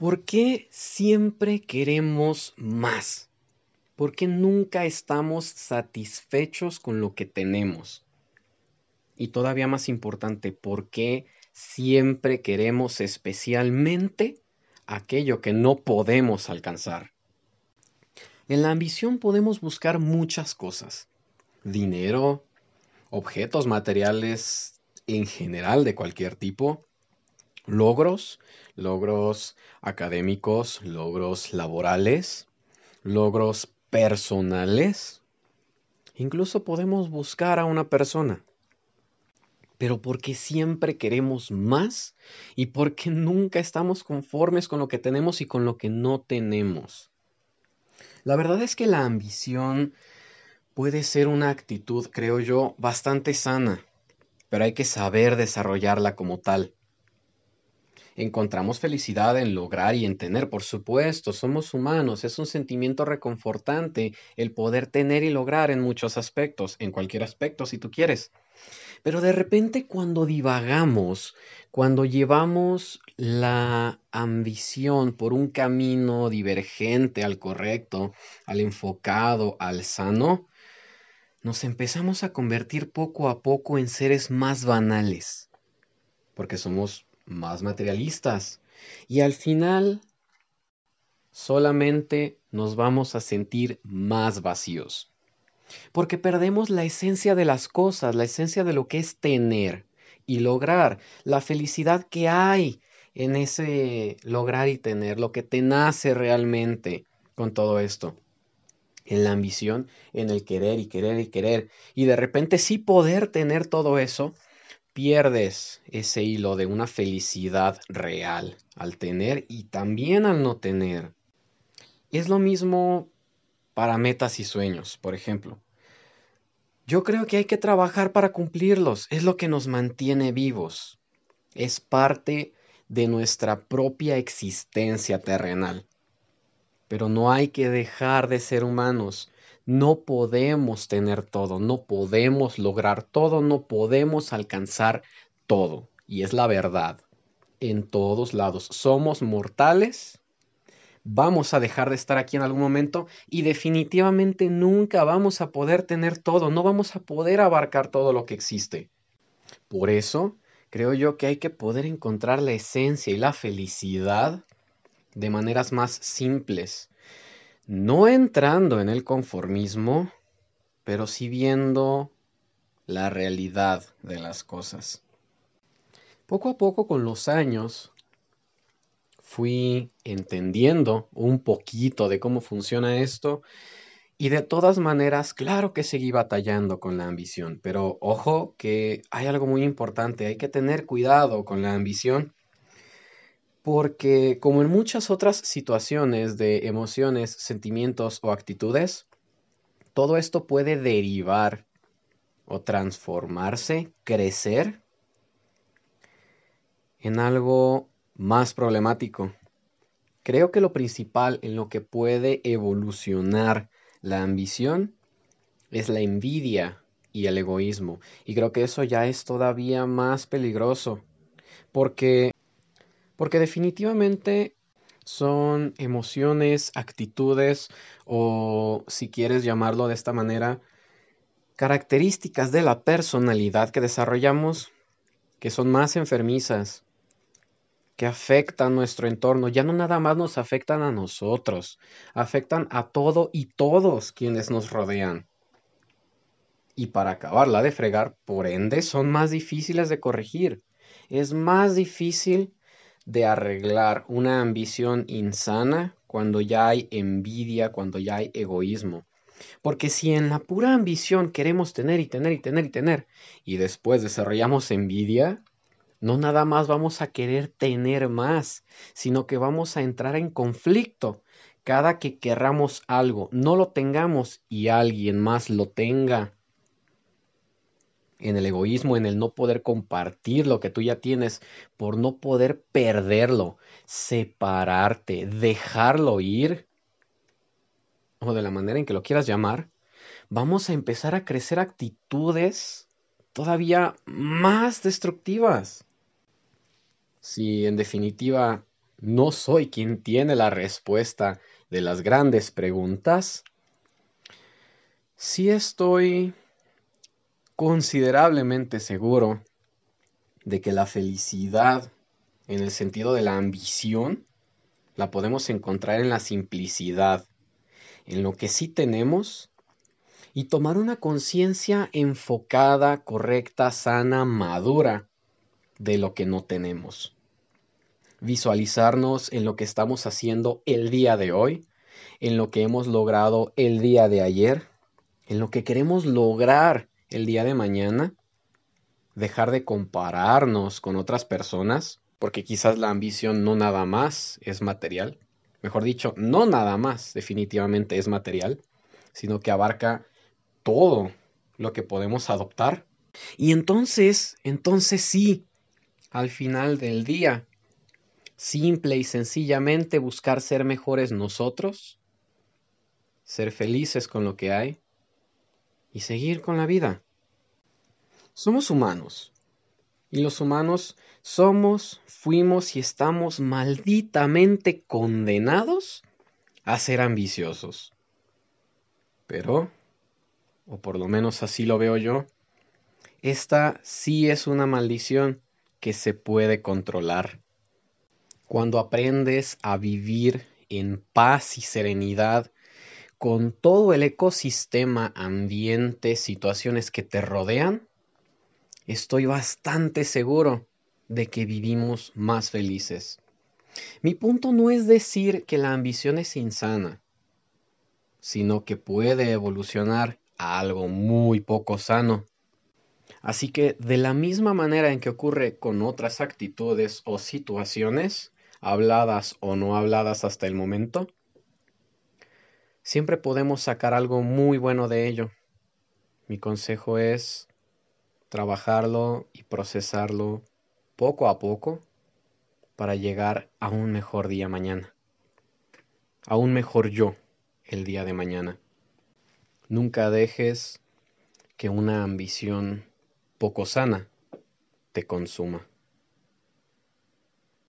¿Por qué siempre queremos más? ¿Por qué nunca estamos satisfechos con lo que tenemos? Y todavía más importante, ¿por qué siempre queremos especialmente aquello que no podemos alcanzar? En la ambición podemos buscar muchas cosas. Dinero, objetos materiales en general de cualquier tipo, logros, logros académicos, logros laborales, logros personales. Incluso podemos buscar a una persona. Pero porque siempre queremos más y porque nunca estamos conformes con lo que tenemos y con lo que no tenemos. La verdad es que la ambición puede ser una actitud, creo yo, bastante sana, pero hay que saber desarrollarla como tal. Encontramos felicidad en lograr y en tener, por supuesto, somos humanos, es un sentimiento reconfortante el poder tener y lograr en muchos aspectos, en cualquier aspecto si tú quieres. Pero de repente cuando divagamos, cuando llevamos la ambición por un camino divergente al correcto, al enfocado, al sano, nos empezamos a convertir poco a poco en seres más banales, porque somos más materialistas. Y al final solamente nos vamos a sentir más vacíos. Porque perdemos la esencia de las cosas, la esencia de lo que es tener y lograr, la felicidad que hay en ese lograr y tener, lo que te nace realmente con todo esto. En la ambición, en el querer y querer y querer. Y de repente sí poder tener todo eso, pierdes ese hilo de una felicidad real al tener y también al no tener. Es lo mismo para metas y sueños, por ejemplo. Yo creo que hay que trabajar para cumplirlos, es lo que nos mantiene vivos, es parte de nuestra propia existencia terrenal. Pero no hay que dejar de ser humanos, no podemos tener todo, no podemos lograr todo, no podemos alcanzar todo. Y es la verdad. En todos lados. Somos mortales. Vamos a dejar de estar aquí en algún momento y definitivamente nunca vamos a poder tener todo, no vamos a poder abarcar todo lo que existe. Por eso, creo yo que hay que poder encontrar la esencia y la felicidad de maneras más simples, no entrando en el conformismo, pero sí viendo la realidad de las cosas. Poco a poco con los años fui entendiendo un poquito de cómo funciona esto y de todas maneras, claro que seguí batallando con la ambición, pero ojo que hay algo muy importante, hay que tener cuidado con la ambición porque como en muchas otras situaciones de emociones, sentimientos o actitudes, todo esto puede derivar o transformarse, crecer en algo más problemático. Creo que lo principal en lo que puede evolucionar la ambición es la envidia y el egoísmo. Y creo que eso ya es todavía más peligroso, porque porque definitivamente son emociones, actitudes o, si quieres llamarlo de esta manera, características de la personalidad que desarrollamos que son más enfermizas, que afectan nuestro entorno, ya no nada más nos afectan a nosotros, afectan a todo y todos quienes nos rodean. Y para acabarla de fregar, por ende, son más difíciles de corregir. Es más difícil de arreglar una ambición insana cuando ya hay envidia, cuando ya hay egoísmo. Porque si en la pura ambición queremos tener y tener y tener y tener, y después desarrollamos envidia, no nada más vamos a querer tener más, sino que vamos a entrar en conflicto. Cada que querramos algo, no lo tengamos y alguien más lo tenga en el egoísmo, en el no poder compartir lo que tú ya tienes, por no poder perderlo, separarte, dejarlo ir, o de la manera en que lo quieras llamar, vamos a empezar a crecer actitudes todavía más destructivas. Si en definitiva no soy quien tiene la respuesta de las grandes preguntas, sí estoy considerablemente seguro de que la felicidad, en el sentido de la ambición, la podemos encontrar en la simplicidad, en lo que sí tenemos, y tomar una conciencia enfocada, correcta, sana, madura de lo que no tenemos. Visualizarnos en lo que estamos haciendo el día de hoy, en lo que hemos logrado el día de ayer, en lo que queremos lograr el día de mañana, dejar de compararnos con otras personas, porque quizás la ambición no nada más es material, mejor dicho, no nada más definitivamente es material, sino que abarca todo lo que podemos adoptar. Y entonces, entonces sí, al final del día, simple y sencillamente buscar ser mejores nosotros, ser felices con lo que hay, y seguir con la vida. Somos humanos. Y los humanos somos, fuimos y estamos malditamente condenados a ser ambiciosos. Pero, o por lo menos así lo veo yo, esta sí es una maldición que se puede controlar. Cuando aprendes a vivir en paz y serenidad con todo el ecosistema, ambiente, situaciones que te rodean, estoy bastante seguro de que vivimos más felices. Mi punto no es decir que la ambición es insana, sino que puede evolucionar a algo muy poco sano. Así que de la misma manera en que ocurre con otras actitudes o situaciones, habladas o no habladas hasta el momento, siempre podemos sacar algo muy bueno de ello. Mi consejo es trabajarlo y procesarlo poco a poco para llegar a un mejor día mañana, a un mejor yo el día de mañana. Nunca dejes que una ambición poco sana te consuma.